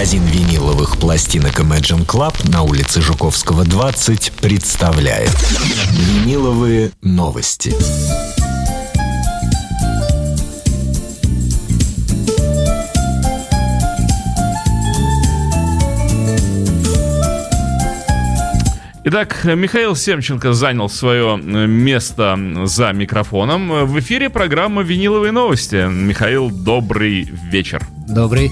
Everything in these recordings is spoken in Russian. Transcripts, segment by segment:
Магазин виниловых пластинок Imagine Club на улице Жуковского, 20 представляет Виниловые новости. Итак, Михаил Семченко занял свое э, место за микрофоном. В эфире программа «Виниловые новости». Михаил, добрый вечер. Добрый.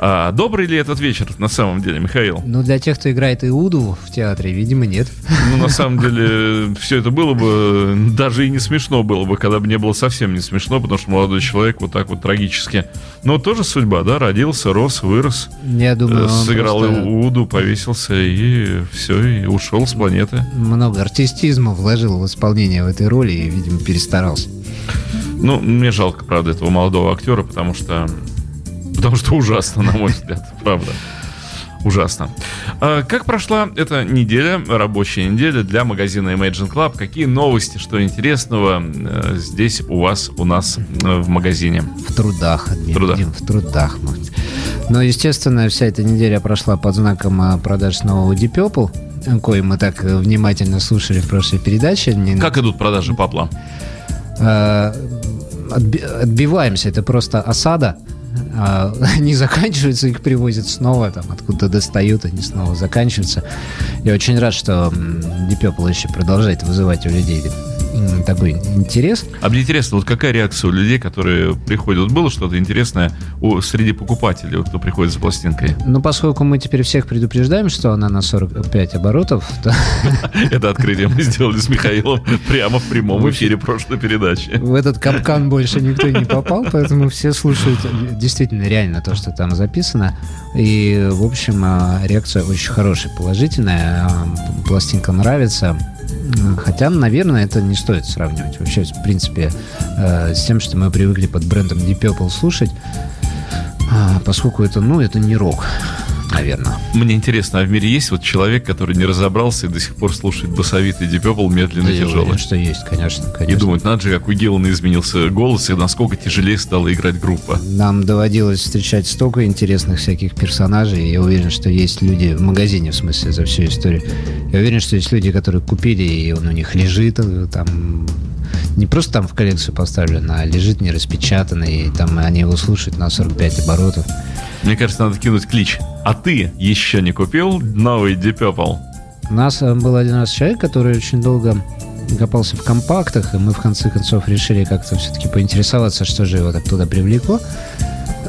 А добрый ли этот вечер на самом деле, Михаил? Ну, для тех, кто играет Иуду в театре, видимо, нет. Ну, на самом деле, все это было бы даже и не смешно было бы, когда бы не было совсем не смешно, потому что молодой человек вот так вот трагически. Но тоже судьба, да, родился, рос, вырос. Я думаю, э, Сыграл просто... Иуду, повесился и все, и ушел с планеты. Много артистизма вложил в исполнение в этой роли и, видимо, перестарался. Ну, мне жалко, правда, этого молодого актера, потому что Потому что ужасно, на мой взгляд, правда. Ужасно. А как прошла эта неделя, рабочая неделя для магазина Imagine Club? Какие новости, что интересного э, здесь у вас, у нас э, в магазине? В трудах. В трудах. В трудах. Ну, естественно, вся эта неделя прошла под знаком э, продаж нового Deep Purple, кое мы так внимательно слушали в прошлой передаче. Как идут продажи Папла? Отбиваемся, это просто осада а, не заканчиваются, их привозят снова, там откуда достают, они снова заканчиваются. Я очень рад, что Deep Purple еще продолжает вызывать у людей такой интерес. А мне интересно, вот какая реакция у людей, которые приходят? Вот было что-то интересное у, среди покупателей, кто приходит за пластинкой? Ну, поскольку мы теперь всех предупреждаем, что она на 45 оборотов, то... Это открытие мы сделали с Михаилом прямо в прямом эфире прошлой передачи. В этот капкан больше никто не попал, поэтому все слушают действительно реально то, что там записано. И, в общем, а, реакция очень хорошая, положительная. А, пластинка нравится. Хотя, наверное, это не стоит сравнивать. Вообще, в принципе, э, с тем, что мы привыкли под брендом Deep Purple слушать, э, поскольку это, ну, это не рок наверное. Мне интересно, а в мире есть вот человек, который не разобрался и до сих пор слушает басовитый Purple медленно и тяжелый? Уверен, что есть, конечно, конечно. И думает, надо же, как у Гиллана изменился голос и насколько тяжелее стала играть группа. Нам доводилось встречать столько интересных всяких персонажей. И я уверен, что есть люди в магазине, в смысле, за всю историю. Я уверен, что есть люди, которые купили, и он у них лежит э, там не просто там в коллекцию поставлен, а лежит не распечатанный, и там они его слушают на 45 оборотов. Мне кажется, надо кинуть клич. А ты еще не купил новый Deep Purple? У нас э, был один раз человек, который очень долго копался в компактах, и мы в конце концов решили как-то все-таки поинтересоваться, что же его так туда привлекло.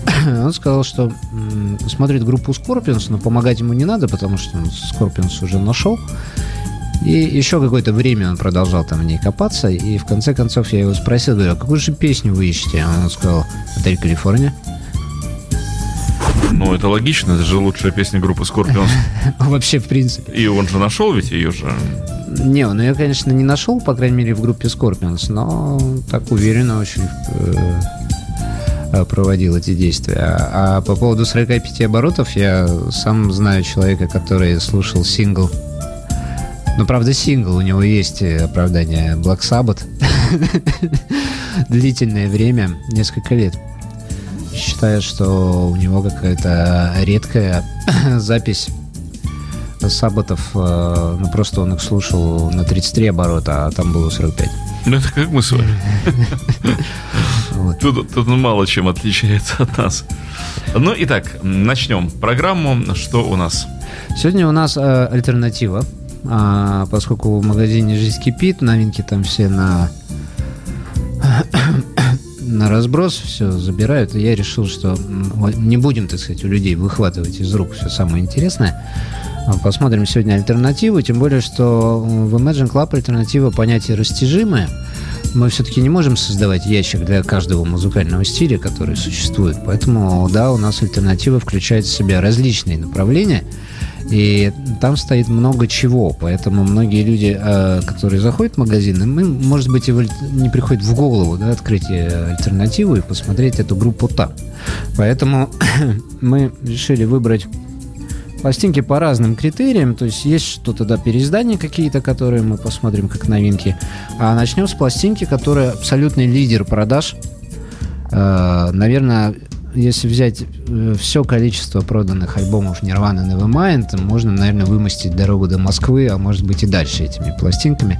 Он сказал, что смотрит группу Scorpions, но помогать ему не надо, потому что Scorpions уже нашел. И еще какое-то время он продолжал там в ней копаться, и в конце концов я его спросил, говорю, а какую же песню вы ищете? А он сказал, «Отель Калифорния». Ну, это логично, это же лучшая песня группы Scorpions. Вообще, в принципе. И он же нашел ведь ее же. Не, ну я, конечно, не нашел, по крайней мере, в группе Scorpions, но так уверенно очень э, проводил эти действия. А по поводу 45 оборотов, я сам знаю человека, который слушал сингл. Ну, правда, сингл, у него есть оправдание Black Sabbath. Длительное время, несколько лет считает, что у него какая-то редкая запись сабботов, э, ну просто он их слушал на 33 оборота, а там было 45. Ну это как мы с вами. Тут, тут мало чем отличается от нас. Ну, итак, начнем программу. Что у нас? Сегодня у нас э, альтернатива. А, поскольку в магазине «Жизнь кипит», новинки там все на на разброс все забирают, и я решил, что не будем, так сказать, у людей выхватывать из рук все самое интересное. А, посмотрим сегодня альтернативу, тем более, что в Imagine Club альтернатива понятие растяжимое. Мы все-таки не можем создавать ящик для каждого музыкального стиля, который существует. Поэтому, да, у нас альтернатива включает в себя различные направления – и там стоит много чего, поэтому многие люди, э, которые заходят в магазин, им, может быть, не приходит в голову да, открыть э, альтернативу и посмотреть эту группу там. Поэтому мы решили выбрать пластинки по разным критериям. То есть есть что-то, да, переиздания какие-то, которые мы посмотрим как новинки. А начнем с пластинки, которая абсолютный лидер продаж. Э, наверное, если взять э, все количество проданных альбомов Nirvana Nevermind, можно, наверное, вымостить дорогу до Москвы, а может быть и дальше этими пластинками.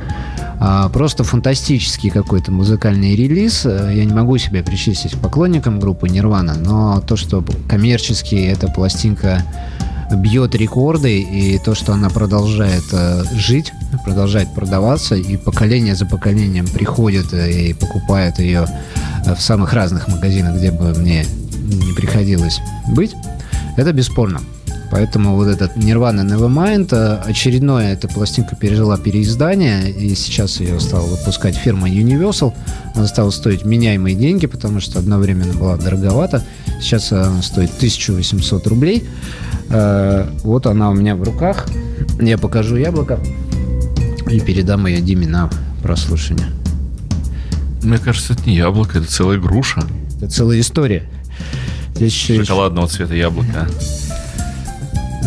А, просто фантастический какой-то музыкальный релиз. Э, я не могу себя причислить поклонникам группы Nirvana, но то, что коммерчески эта пластинка бьет рекорды, и то, что она продолжает э, жить, продолжает продаваться, и поколение за поколением приходит и покупает ее в самых разных магазинах, где бы мне не приходилось быть, это бесспорно. Поэтому вот этот Nirvana Nevermind, э, очередное эта пластинка пережила переиздание, и сейчас ее стала выпускать фирма Universal. Она стала стоить меняемые деньги, потому что одновременно была дороговата. Сейчас она стоит 1800 рублей. Э, вот она у меня в руках. Я покажу яблоко и передам ее Диме на прослушивание. Мне кажется, это не яблоко, это целая груша. Это целая история. Здесь Шоколадного цвета яблоко.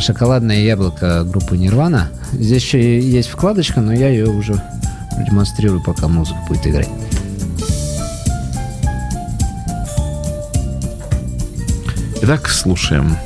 Шоколадное яблоко группы Нирвана. Здесь еще есть вкладочка, но я ее уже демонстрирую, пока музыка будет играть. Итак, слушаем.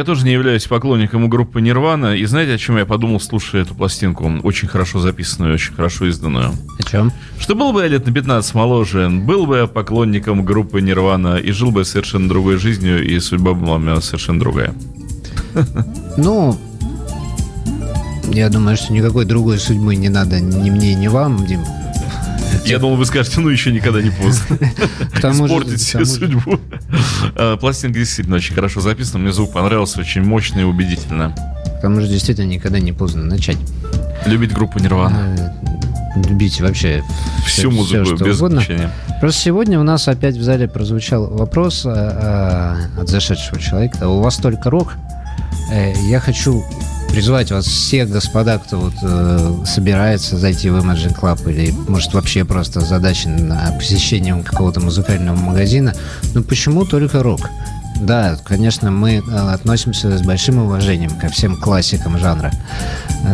Я тоже не являюсь поклонником группы Нирвана. И знаете, о чем я подумал, слушая эту пластинку? Очень хорошо записанную, очень хорошо изданную. О чем? Что был бы я лет на 15 моложе, был бы я поклонником группы Нирвана и жил бы совершенно другой жизнью, и судьба была у меня совершенно другая. Ну, я думаю, что никакой другой судьбы не надо ни мне, ни вам, Дим. Я думал, вы скажете, ну еще никогда не поздно. Испортить себе судьбу. А, Пластинка действительно очень хорошо записана. Мне звук понравился, очень мощно и убедительно. К тому же действительно никогда не поздно начать. Любить группу Нирвана. Э, Любить вообще Всю всё- музыку всё, что без угодно. исключения. Просто сегодня у нас опять в зале прозвучал вопрос э, э, от зашедшего человека. У вас только рок? Э, я хочу призвать вас всех, господа, кто вот э, собирается зайти в Imagine Club или, может, вообще просто задачен на посещением какого-то музыкального магазина. Ну, почему только рок? Да, конечно, мы э, относимся с большим уважением ко всем классикам жанра.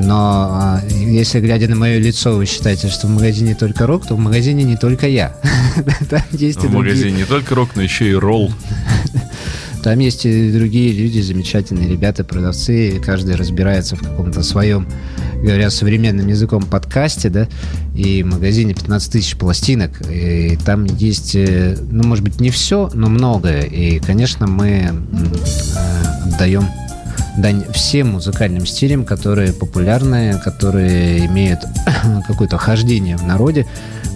Но э, если, глядя на мое лицо, вы считаете, что в магазине только рок, то в магазине не только я. Там есть В магазине не только рок, но еще и ролл. там есть и другие люди, замечательные ребята, продавцы, каждый разбирается в каком-то своем, говоря современным языком, подкасте, да, и в магазине 15 тысяч пластинок, и там есть, э, ну, может быть, не все, но многое, и, конечно, мы э, отдаем дань всем музыкальным стилям, которые популярны, которые имеют какое-то хождение в народе,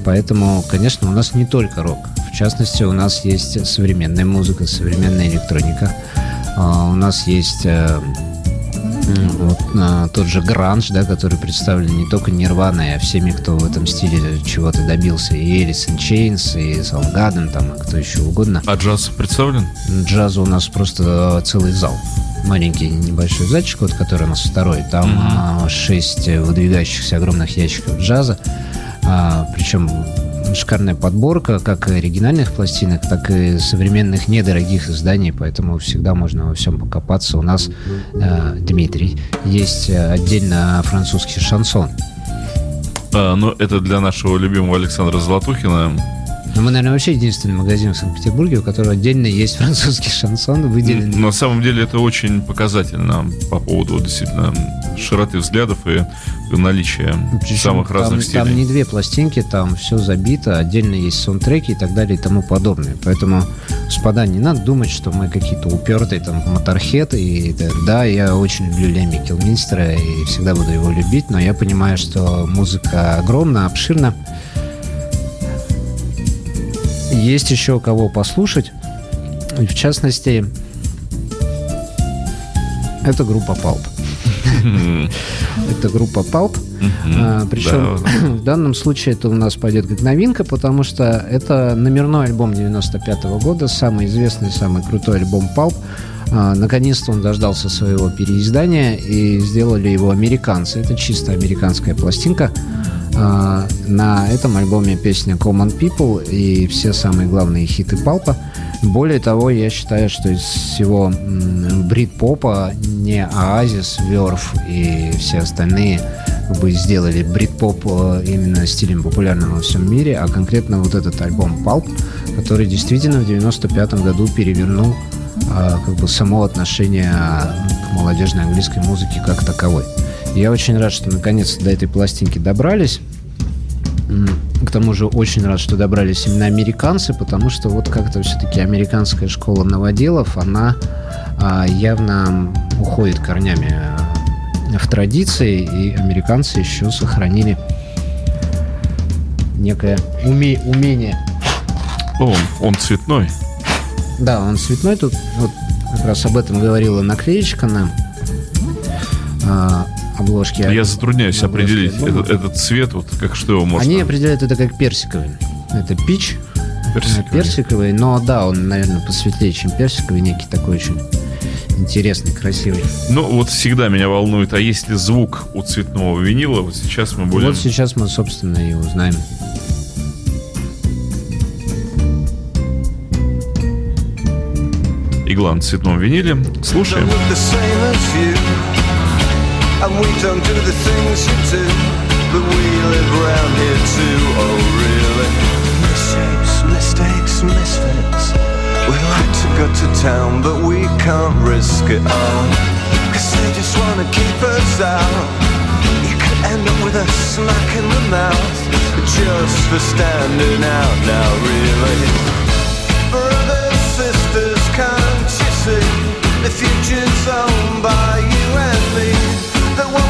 поэтому, конечно, у нас не только рок, частности, у нас есть современная музыка, современная электроника. А, У нас есть э, вот, а, тот же гранж, да, который представлен не только Нирваной, а всеми, кто в этом стиле чего-то добился. И in Chains, и Soundgarden, там, и кто еще угодно. А джаз представлен? Джаза у нас просто целый зал. Маленький небольшой зальчик, вот, который у нас второй. Там а, шесть э, выдвигающихся огромных ящиков джаза. А, причем шикарная подборка как оригинальных пластинок, так и современных недорогих изданий, поэтому всегда можно во всем покопаться. У нас, э, Дмитрий, есть э, отдельно французский шансон. А, ну, это для нашего любимого Александра Золотухина. Но мы, наверное, вообще единственный магазин в Санкт-Петербурге, у которого отдельно есть французский шансон, выделен На самом деле это очень показательно по поводу действительно широты взглядов и наличия Причем самых разных там, стилей. Там не две пластинки, там все забито, отдельно есть саундтреки и так далее и тому подобное. Поэтому, господа, не надо думать, что мы какие-то упертые там моторхеты. И, да, да, я очень люблю Леми Килминстера и всегда буду его любить, но я понимаю, что музыка огромна, обширна. Есть еще кого послушать. В частности, это группа Pulp. Это группа Pulp. А, причем в данном случае это у нас пойдет как новинка, потому что это номерной альбом 95 года, самый известный, самый крутой альбом Pulp. А, Наконец-то он дождался своего переиздания и сделали его американцы. Это чисто американская пластинка. А, На этом альбоме песня Common People и все самые главные хиты Палпа. Более того, я считаю, что из всего брит-попа не Оазис, Верф и все остальные бы сделали брит-поп э, именно стилем популярным во всем мире, а конкретно вот этот альбом Pulp, который действительно в 95 году перевернул а, как бы само отношение к молодежной английской музыке как таковой. Я очень рад, что наконец-то до этой пластинки добрались. К тому же очень рад, что добрались именно американцы, потому что вот как-то все-таки американская школа новоделов, она а, явно уходит корнями э, в традиции, и американцы еще сохранили некое уме- умение О, он цветной. да, он цветной. Тут вот как раз об этом говорила наклеечка на а, обложке. Я затрудняюсь определить этот, этот цвет, вот как что его можно... Они определяют это как персиковый. Это пич, Персиковый. персиковый, но да, он, наверное, посветлее, чем персиковый, некий такой очень интересный, красивый. Ну, вот всегда меня волнует, а есть ли звук у цветного винила? Вот сейчас мы будем... Вот сейчас мы, собственно, и узнаем. Игла на цветном виниле. Слушаем. And we don't do the things you do But we live around here too, oh really Misshapes, mistakes, misfits We like to got to town, but we can't risk it all. Cause they just wanna keep us out. You could end up with a smack in the mouth just for standing out now, really. Brothers, sisters, can't you see? The future's owned by you and me the one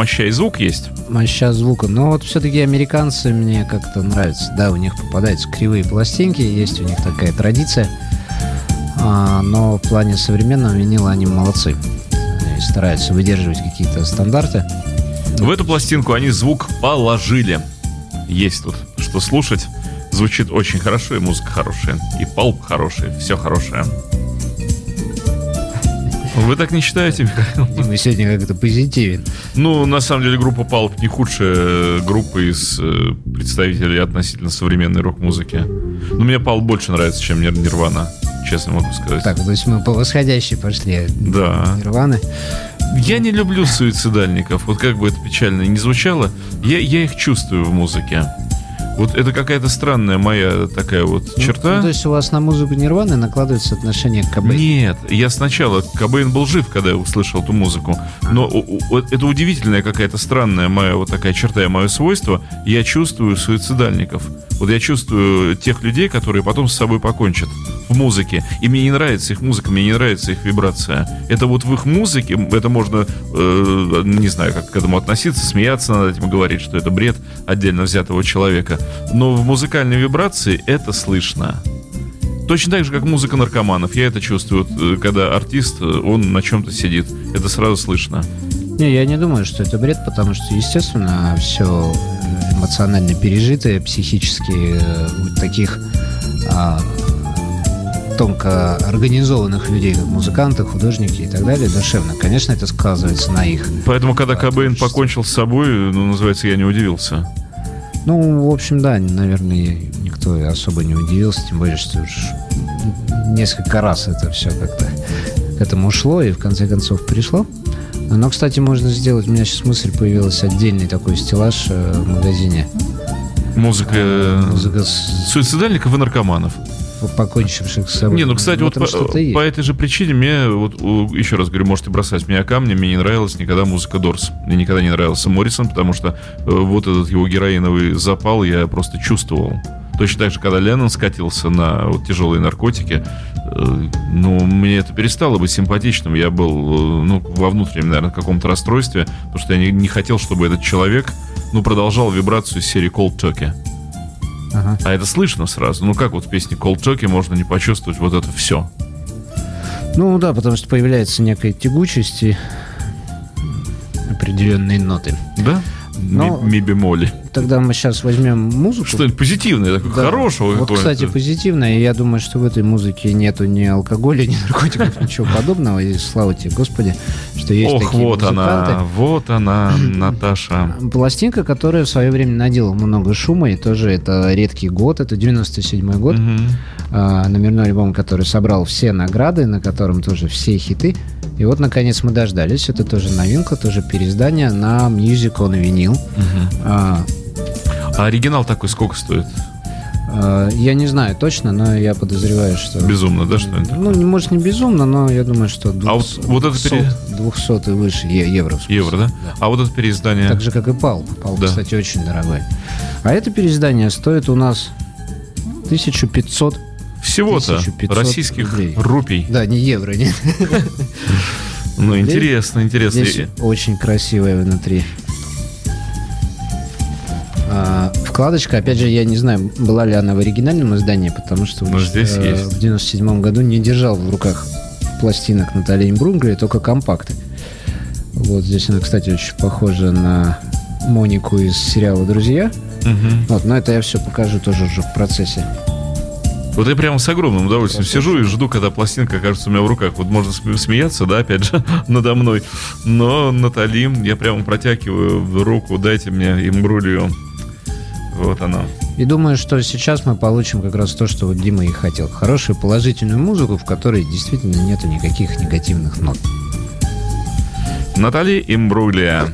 моща и звук есть. Моща звука. Но вот все-таки американцы мне как-то нравятся. Да, у них попадаются кривые пластинки, есть у них такая традиция. А, но в плане современного винила они молодцы. Они стараются выдерживать какие-то стандарты. В эту пластинку они звук положили. Есть тут что слушать. Звучит очень хорошо, и музыка хорошая, и палп хороший, все хорошее. Вы так не считаете, Михаил? Сегодня как-то позитивен. Ну, на самом деле, группа Палп не худшая группа из э, представителей относительно современной рок-музыки. Но мне Палп больше нравится, чем Нир- Нирвана, честно могу сказать. Так, то есть мы по восходящей пошли. Да. Нирваны. Я не люблю суицидальников. Вот как бы это печально ни звучало, я, я их чувствую в музыке. Вот это какая-то странная моя такая вот Ну, черта. ну, то есть у вас на музыку Нирваны накладывается отношение к КБ. Нет, я сначала, Кобейн был жив, когда я услышал эту музыку, но это удивительная какая-то странная моя вот такая черта, и мое свойство, я чувствую суицидальников. Вот я чувствую тех людей, которые потом с собой покончат в музыке. И мне не нравится их музыка, мне не нравится их вибрация. Это вот в их музыке, это можно, э, не знаю, как к этому относиться, смеяться над этим, говорить, что это бред отдельно взятого человека. Но в музыкальной вибрации это слышно. Точно так же, как музыка наркоманов. Я это чувствую, вот, э, когда артист, э, он на чем-то сидит. Это сразу слышно. Не, я не думаю, что это бред, потому что, естественно, все эмоционально пережитые, психически э, таких а, тонко организованных людей, как музыканты, художники и так далее, душевно. Конечно, это сказывается на их. Поэтому, когда Кобейн покончил с собой, ну, называется, я не удивился. Ну, в общем, да, наверное, никто особо не удивился, тем более, что уж несколько раз это все как-то к этому ушло и в конце концов пришло. Но, кстати, можно сделать, у меня сейчас мысль появилась, отдельный такой стеллаж э, в магазине. Музыка э, Музыка с суицидальников и наркоманов. Покончивших с собой. Не, ну, кстати, вот по, по этой же причине мне, вот, еще раз говорю, можете бросать меня камни, мне не нравилась никогда музыка Дорс. Мне никогда не нравился Моррисон, потому что э, вот этот его героиновый запал я просто чувствовал. Точно так же, когда Леннон скатился на вот, тяжелые наркотики, э, ну, мне это перестало быть симпатичным. Я был, э, ну, во внутреннем, наверное, каком-то расстройстве, потому что я не, не хотел, чтобы этот человек, ну, продолжал вибрацию серии Cold Turkey. Ага. А это слышно сразу. Ну, как вот в песне Cold Turkey можно не почувствовать вот это все? Ну да, потому что появляется некая тягучесть и определенные ноты. Да? Но- Ми, ми бемоли. Тогда мы сейчас возьмем музыку. Что-нибудь позитивное, такое Да. хорошего Вот, кстати, позитивно. И я думаю, что в этой музыке нету ни алкоголя, ни наркотиков, ничего подобного. И слава тебе, Господи, что есть Ох, такие вот музыканты. она, вот она, Наташа. Пластинка, которая в свое время наделала много шума, и тоже это редкий год, это 97 год. А, номерной альбом, который собрал все награды, на котором тоже все хиты. И вот, наконец, мы дождались. Это тоже новинка, тоже переиздание на Music on Vinyl. А, А оригинал такой сколько стоит? а, я не знаю точно, но я подозреваю, что... Безумно, да, что это? Ну, может, не безумно, но я думаю, что А вот- 200, вот это пере- 200 и выше евро. Евро, да? А вот это переиздание... Так же, как и Пал. Пал, Да. кстати, очень дорогой. А это переиздание стоит у нас 1500... Всего-то 1500 российских рублей. рупий. Да, не евро, нет. Ну, интересно, интересно. Здесь очень красивая внутри. А, вкладочка, опять же, я не знаю, была ли она в оригинальном издании, потому что Ну, здесь э, есть. в 97 году не держал в руках пластинок Натальи Имбрунгли, только компакты. Вот здесь она, кстати, очень похожа на Монику из сериала «Друзья». Мгм. Вот, но это я все покажу тоже уже в процессе. Вот я прямо с огромным удовольствием сижу и жду, когда пластинка окажется у меня в руках. Вот можно см- смеяться, да, опять же, надо мной. Но Натали, я прямо протягиваю в руку, дайте мне имбрулью. Вот она. И думаю, что сейчас мы получим как раз то, что вот Дима и хотел. Хорошую положительную музыку, в которой действительно нету никаких негативных нот. Натали Имбрулия.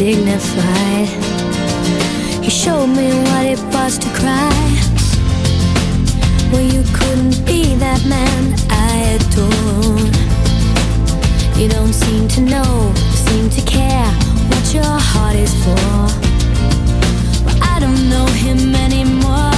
Dignified. He showed me what it was to cry. Well, you couldn't be that man I adore. You don't seem to know, seem to care what your heart is for. Well, I don't know him anymore.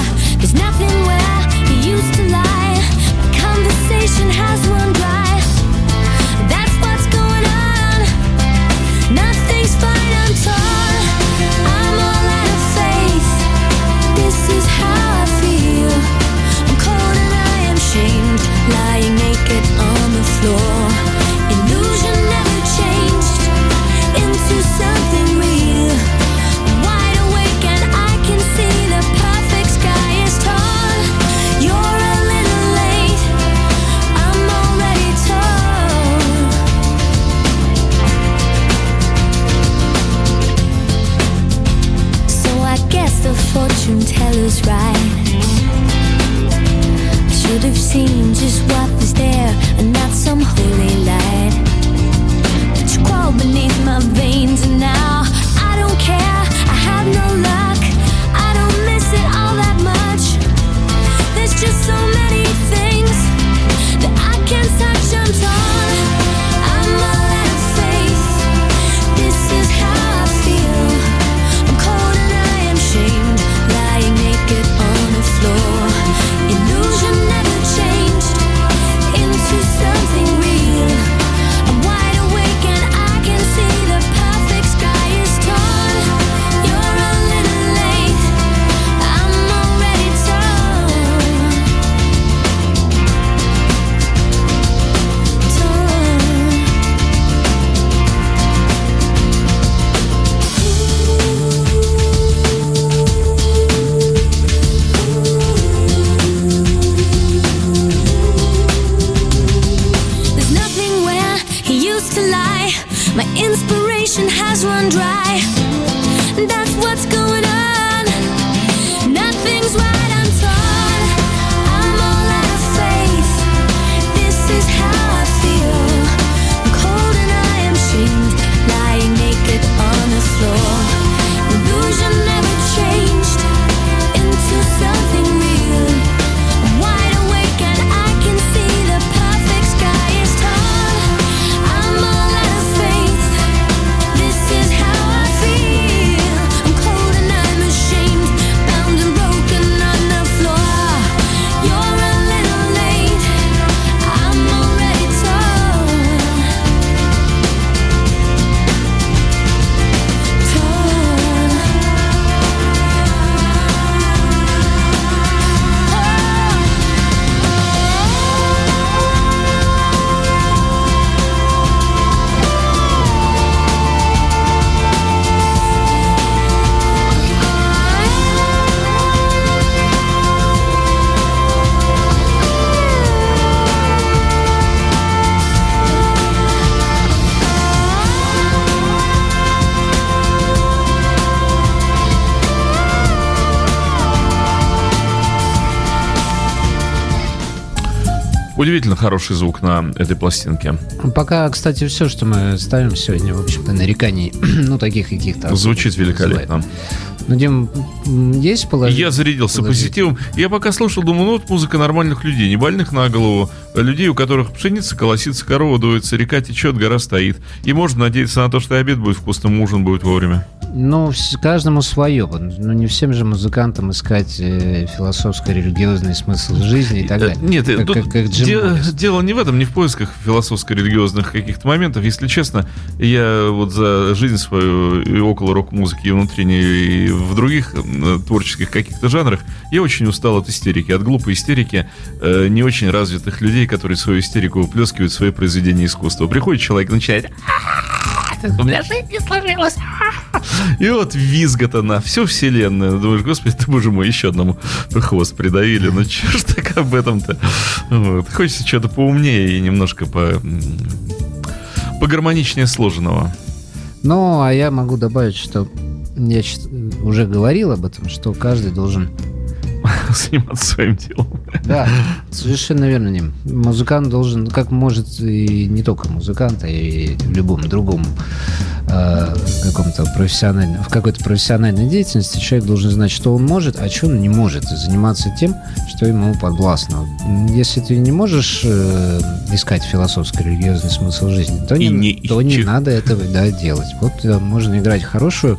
Удивительно хороший звук на этой пластинке. Пока, кстати, все, что мы ставим сегодня, в общем-то, нареканий, ну, таких каких-то... Звучит великолепно. Ну, Дим, есть положение? Я зарядился позитивом. Я пока слушал, думаю, ну вот музыка нормальных людей, не больных на голову, людей, у которых пшеница колосится, корова дуется, река течет, гора стоит. И можно надеяться на то, что и обед будет вкусным, ужин будет вовремя. Ну, каждому свое. Ну, не всем же музыкантам искать э, философско-религиозный смысл жизни и так Э, далее. Нет, э, как, тут как- как де- дело не в этом, не в поисках философско-религиозных каких-то моментов. Если честно, я вот за жизнь свою и около рок-музыки, и внутренней, и в других э, творческих каких-то жанрах, я очень устал от истерики, от глупой истерики э, не очень развитых людей, которые свою истерику выплескивают в свои произведения искусства. Приходит человек, начинает у меня жизнь не сложилась. И вот визгата на всю вселенную. Думаешь, господи, ты, боже мой, еще одному хвост придавили. Ну, че ж так об этом-то? Вот. Хочется что-то поумнее и немножко по... погармоничнее сложенного. Ну, а я могу добавить, что я щ- уже говорил об этом, что каждый должен... Заниматься своим делом. Да, совершенно верно, Ним. Музыкант должен, как может и не только музыкант, а и в любом другом э, каком-то профессиональном, в какой-то профессиональной деятельности человек должен знать, что он может, а что он не может, и заниматься тем, что ему подвластно. Если ты не можешь э, искать философско-религиозный смысл жизни, то, И не, не то не надо этого да, делать. Вот э, можно играть хорошую,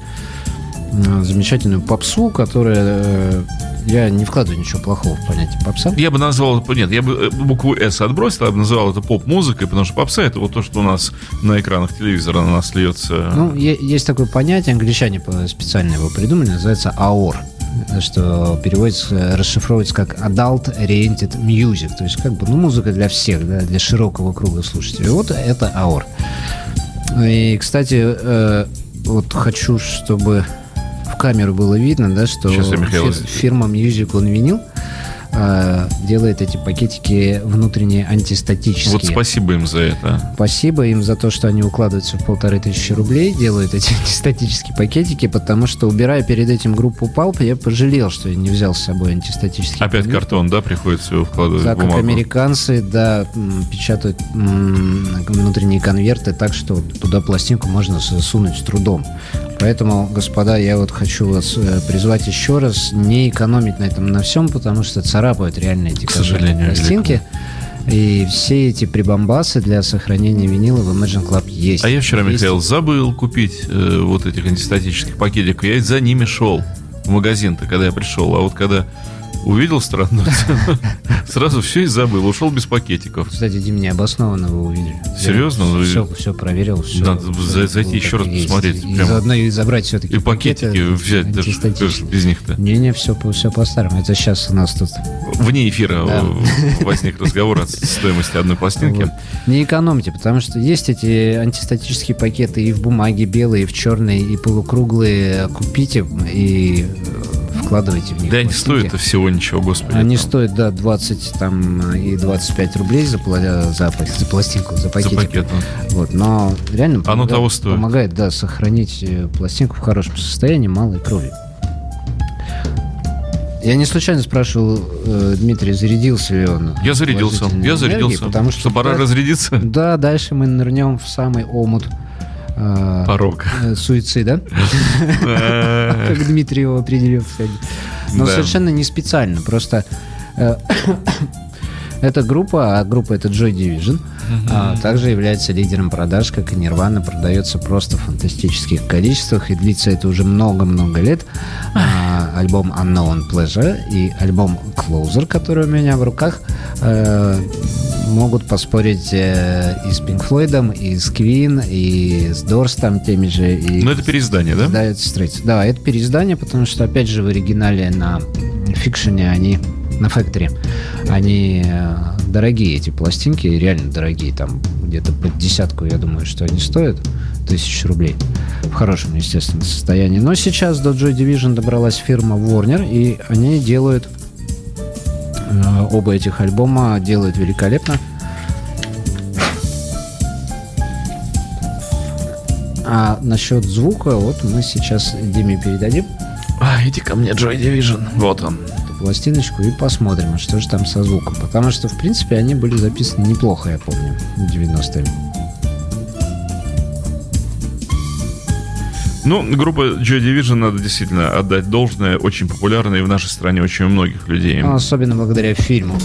замечательную попсу, которая... э, я не вкладываю ничего плохого в понятие попса. Я бы назвал. Нет, я бы э, букву «С» отбросил, я бы называл это поп-музыкой, потому что попса — это вот то, что у нас на экранах телевизора на нас льется. Ну, есть такое понятие, англичане специально его придумали, называется AOR, что переводится, расшифровывается как Adult Oriented Music, то есть как бы, ну, музыка для всех, да, для широкого круга слушателей. Вот это AOR. И, кстати, э, вот хочу, чтобы камеру было видно, да, что Сейчас я, Михаил, фир- фирма Music on Vinyl э, делает эти пакетики внутренне антистатические. Вот спасибо им за это. Спасибо им за то, что они укладываются в полторы тысячи рублей, делают эти антистатические пакетики, потому что, убирая перед этим группу Палп, я пожалел, что я не взял с собой антистатический Опять пакет. картон, да, приходится его вкладывать Так в как бумагу. американцы, да, печатают внутренние конверты так, что туда пластинку можно сунуть с трудом. Поэтому, господа, я вот хочу вас э, призвать еще раз не экономить на этом на всем, потому что царапают реально эти сожалению, пластинки. И все эти прибамбасы для сохранения винила в Imagine Club есть. А я вчера, Есть. Михаил, забыл купить э, вот этих антистатических пакетиков. Я за ними шел в магазин-то, когда я пришел. А вот когда увидел странную цену, сразу все и забыл. Ушел без пакетиков. Кстати, Дим, необоснованно вы увидели. Серьезно? Ну, Все, все проверил. Все, Надо за- зайти еще раз посмотреть. И Прям. заодно и забрать все-таки И пакетики взять, даже без них-то. Не-не, все, все по-старому. Это сейчас у нас тут Вне эфира Да. возник разговор о стоимости одной пластинки. Вот. Не экономьте, потому что есть эти антистатические пакеты и в бумаге белые, и в черной, и полукруглые. Купите и вкладывайте в них Да они пластинки. стоят всего ничего, господи. Они там. стоят, да, 20 там, и 25 рублей за, за, за пластинку, за За пакетик. пакет. ну. Вот, но реально помогает, того стоит. помогает, да, сохранить э, пластинку в хорошем состоянии малой крови. Я не случайно спрашивал э, Дмитрия, зарядился ли он. Я зарядился. Я зарядился. потому что пора да, разрядиться. Да, дальше мы нырнем в самый омут э, Порог. э, суицида, Э, как Дмитрий его определил сегодня. Но совершенно не специально, просто э, эта группа, а группа это Joy Division, а, также является лидером продаж, как и Nirvana, продается просто в фантастических количествах, и длится это уже много-много лет. А, альбом Unknown Pleasure и альбом Closer, который у меня в руках, э, могут поспорить э, и с Pink Floyd, и с Queen, и с Doors там теми же. И Ну, это переиздание, да? да, это Straits. Да, это переиздание, потому что, опять же, в оригинале на фикшене они на Factory. Они э, дорогие, эти пластинки, реально дорогие. Там где-то под десятку, я думаю, что они стоят. Тысяч рублей. В хорошем, естественно, состоянии. Но сейчас до Joy Division добралась фирма Warner, и они делают э, оба этих альбома делают великолепно. А насчет звука, вот мы сейчас Диме передадим А, иди ко мне, Joy Division. Вот он. Пластиночку и посмотрим, а что же там со звуком. Потому что, в принципе, они были записаны неплохо, я помню, в 90-е. Ну, группа Joy Division, надо действительно отдать должное, очень популярная и в нашей стране очень у многих людей. Особенно благодаря фильму.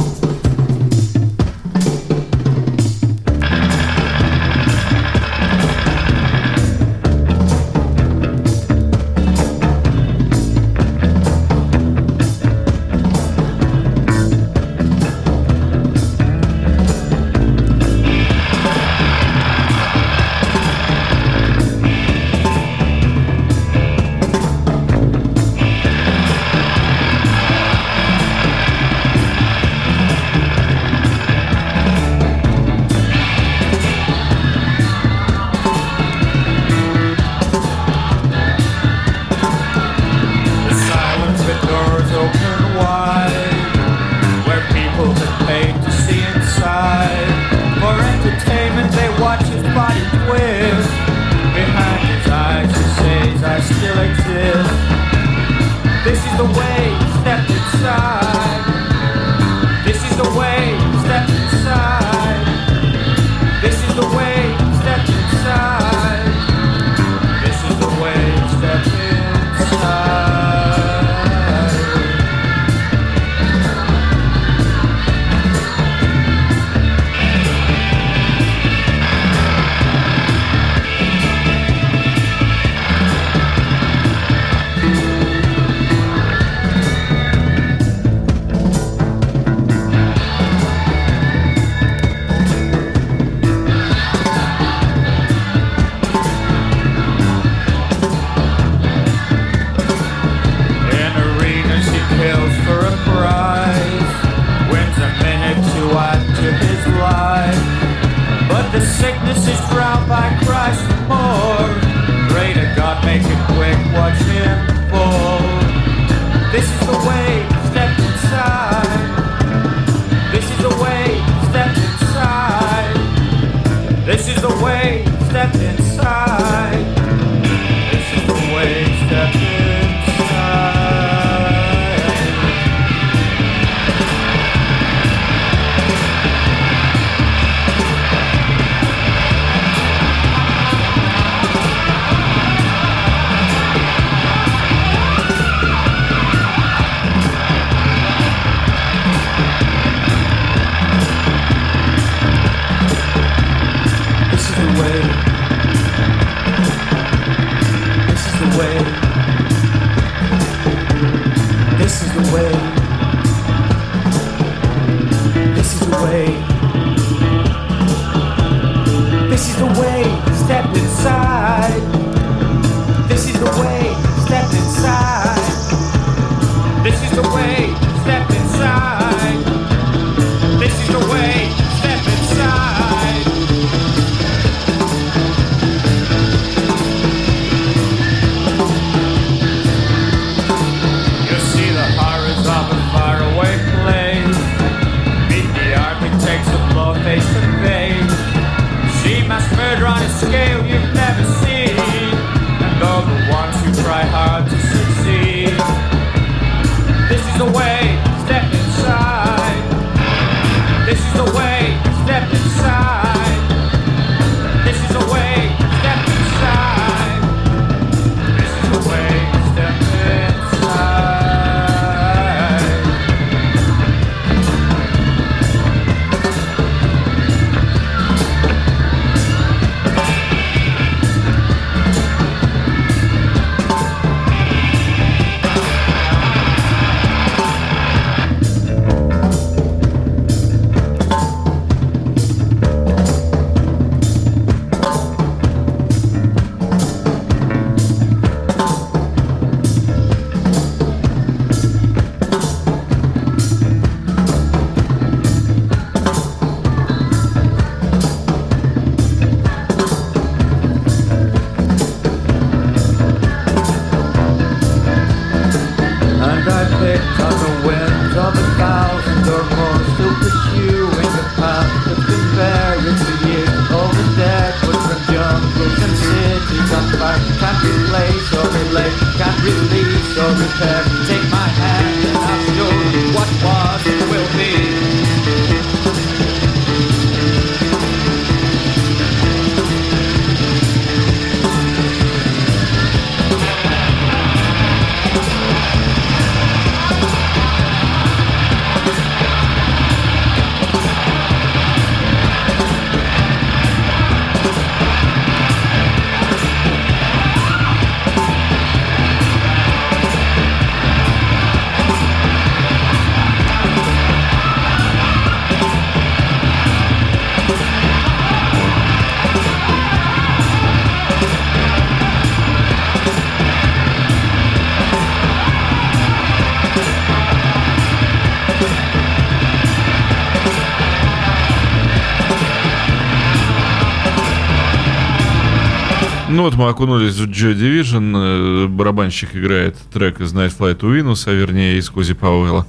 Вот мы окунулись в Joy Division, э, барабанщик играет трек из Night Flight to Venus, а вернее из Кози Пауэлла.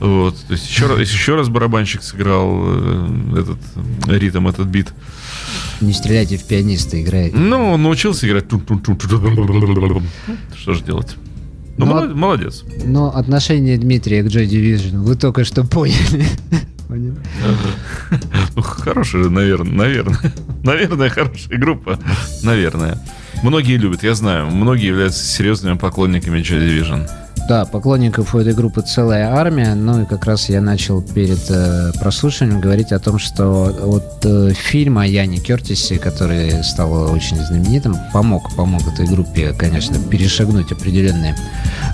Вот. То есть еще раз, еще раз барабанщик сыграл э, этот э, ритм, этот бит. Не стреляйте в пианиста, играет. Ну, он научился играть. Что же делать? Ну, Ну, молод- молодец. Но отношение Дмитрия к Joy Division вы только что поняли. Поняли? Ну, хорошая, наверное, наверное. Наверное, хорошая группа. Наверное. Многие любят, я знаю. Многие являются серьезными поклонниками Joy Division. Да, поклонников у этой группы целая армия. Ну и как раз я начал перед э, прослушиванием говорить о том, что вот э, фильм о Яне Кертисе, который стал очень знаменитым, помог, помог этой группе, конечно, перешагнуть определенные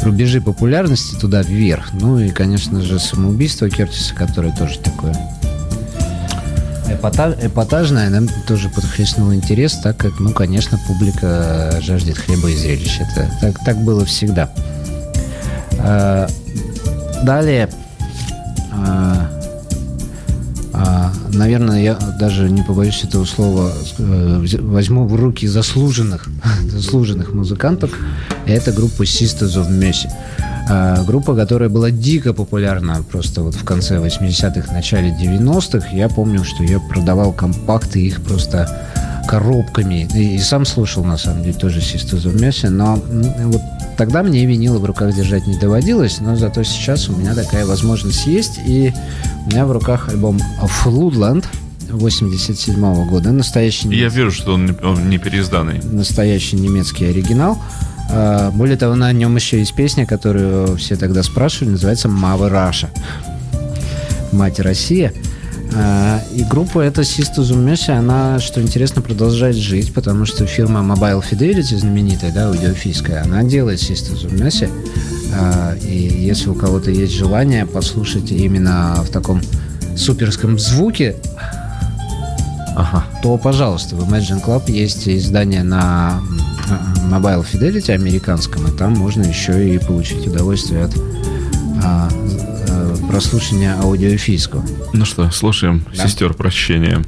рубежи популярности туда вверх. Ну и, конечно же, самоубийство Кертиса, которое тоже такое эпота- эпатажное, нам тоже подхлестнуло интерес, так как, ну, конечно, публика жаждет хлеба и зрелищ. Это так, так было всегда. Э, Далее, э, а, наверное, я даже не побоюсь этого слова, э, возьму в руки заслуженных, заслуженных музыкантов. Это группа Sisters of Mercy. Группа, которая была дико популярна просто вот в конце 80-х, начале 90-х. Я помню, что я продавал компакты их просто коробками. И, и сам слушал, на самом деле, тоже Sisters of Mercy. Но вот тогда мне винила в руках держать не доводилось, но зато сейчас у меня такая возможность есть. И у меня в руках альбом Floodland 87 года. Настоящий Я вижу, что он не, он не переизданный. настоящий немецкий оригинал. А, Более того, на нем еще есть песня, которую все тогда спрашивали, называется «Мава Раша». Мать Россия. А, И группа эта Sisters of Mercy, она, что интересно, продолжает жить, потому что фирма Mobile Fidelity, знаменитая, да, аудиофильская, она делает Sisters of Mercy. И если у кого-то есть желание послушать именно в таком суперском звуке, Ага. то, пожалуйста, в Imagine Club есть издание на м, Mobile Fidelity американском, и там можно еще и получить удовольствие от а, э, прослушивания аудиофильского. Ну что, слушаем Да. сестер прощения.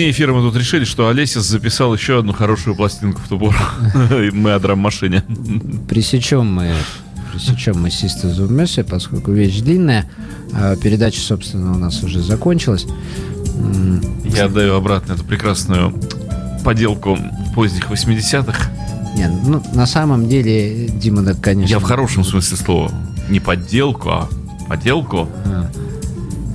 Вне эфира мы тут решили, что Олесис записал еще одну хорошую пластинку в ту пору. Мы о драм-машине. Пресечем мы пресечем мы Sisters of Mercy, поскольку вещь длинная. А передача, собственно, у нас уже закончилась. Я отдаю обратно эту прекрасную поделку поздних 80-х. Не, ну, на самом деле, Дима, да, конечно... Я в хорошем смысле слова. Не подделку, а поделку. А,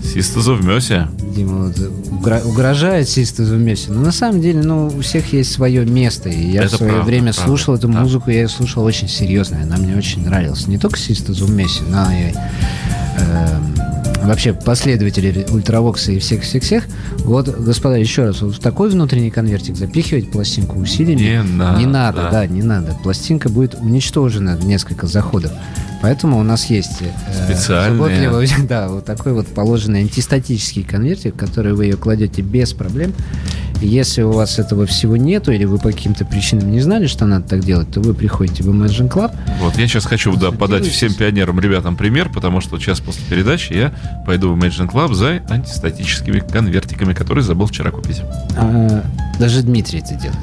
в Мёсе. Дима вот угрожает Sisters of Mercy. Но на самом деле, ну, у всех есть свое место. И я Это в свое правда, время правда, слушал эту да. музыку, я ее слушал очень серьезно. Она мне очень нравилась. Не только of Mercy, но и эм, вообще последователи ультравокса и всех-всех-всех. Вот, господа, еще раз, вот в такой внутренний конвертик запихивать пластинку усилиями Не надо. не надо, да, не надо. Пластинка будет уничтожена в несколько заходов. Поэтому у нас есть э, Специальные. заботливо- да, вот такой вот положенный антистатический конвертик, в который вы ее кладете без проблем. И если у вас этого всего нету, или вы по каким-то причинам не знали, что надо так делать, то вы приходите в Imagine Club, Вот, я сейчас хочу да, подать всем пионерам, ребятам пример, потому что сейчас после передачи я пойду в Imagine Club за антистатическими конвертиками, которые забыл вчера купить. а, даже Дмитрий это делает.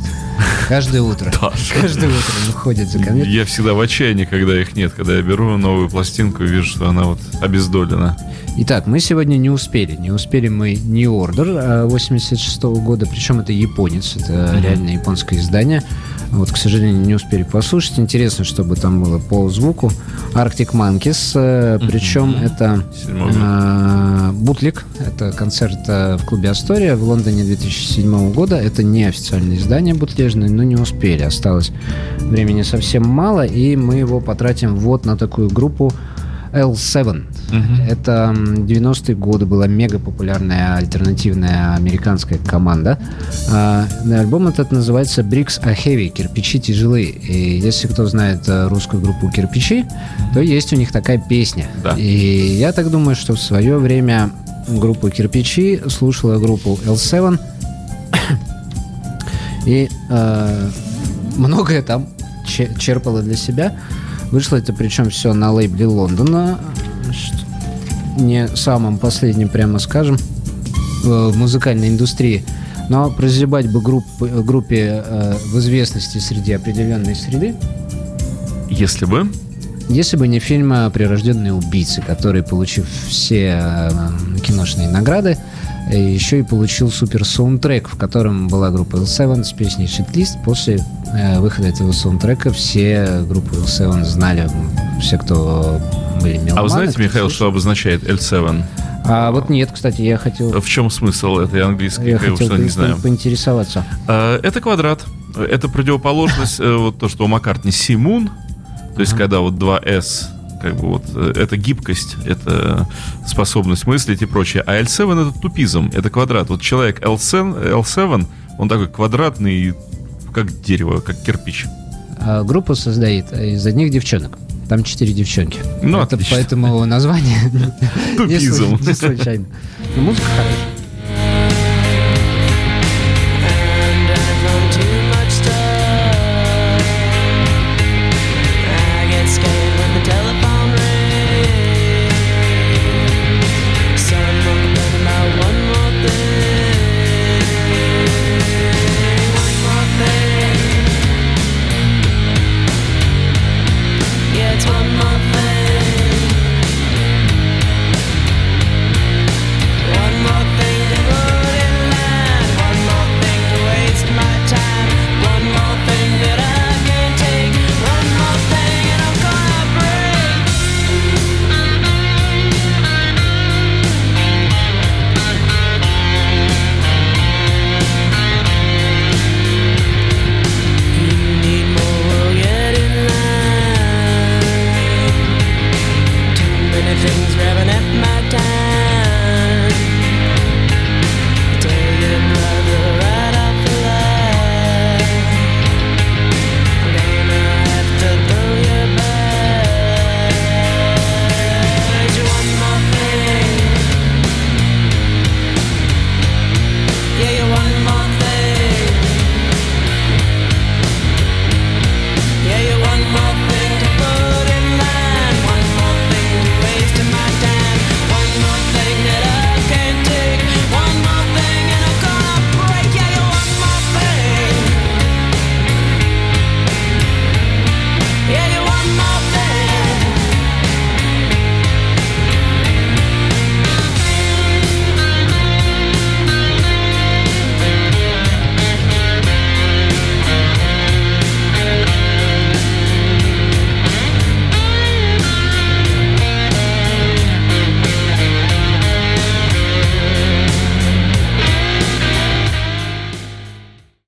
Каждое утро. Каждое утро он за конвертик. Я всегда в отчаянии, когда их нет, когда я беру новую пластинку и вижу, что она вот обездолена. Итак, мы сегодня не успели. Не успели мы New Order 86 года, причем это японец, это реально японское издание. Вот, к сожалению, не успели послушать. Интересно, чтобы там было по звуку. Arctic Monkeys, э, причем это Седьмой год. э, бутлик. Это концерт э, в клубе Астория в Лондоне 2007 года. Это не официальное издание бутлежное, но не успели. Осталось времени совсем мало, и мы его потратим вот на такую группу L7. Это м, 90-е годы была мега популярная альтернативная американская команда. А, Альбом этот называется Bricks are Heavy, кирпичи тяжелые. И если кто знает э, русскую группу Кирпичи, то есть у них такая песня. Да. И я так думаю, что в свое время группу Кирпичи слушала группу L7. И э, многое там че- черпала для себя. Вышло это причем все на лейбле Лондона. Не самым последним, прямо скажем, в музыкальной индустрии. Но прозябать бы групп- группе э, в известности среди определенной среды, Если бы... если бы не фильм э, «Прирожденные убийцы», который, получив все э, киношные награды, э, еще и получил супер саундтрек, в котором была группа L7 с песней «Shitlist». После э, выхода этого саундтрека все группы L7 знали, все, кто были меломаны. А вы знаете, Михаил, что обозначает L7? А вот нет, кстати, я хотел... В чем смысл этой английской, Я хотел что не знаю. поинтересоваться. А, Это квадрат. Это противоположность, э, вот то, что у Маккартни Симун, то есть когда вот два S, как бы вот, э, это гибкость, это способность мыслить и прочее. А L7 это тупизм, это квадрат. Вот человек L7, L7 он такой квадратный, как дерево, как кирпич. А группу создает из одних девчонок. Там четыре девчонки. Ну, Это отлично. поэтому название не случайно. Но музыка хорошая.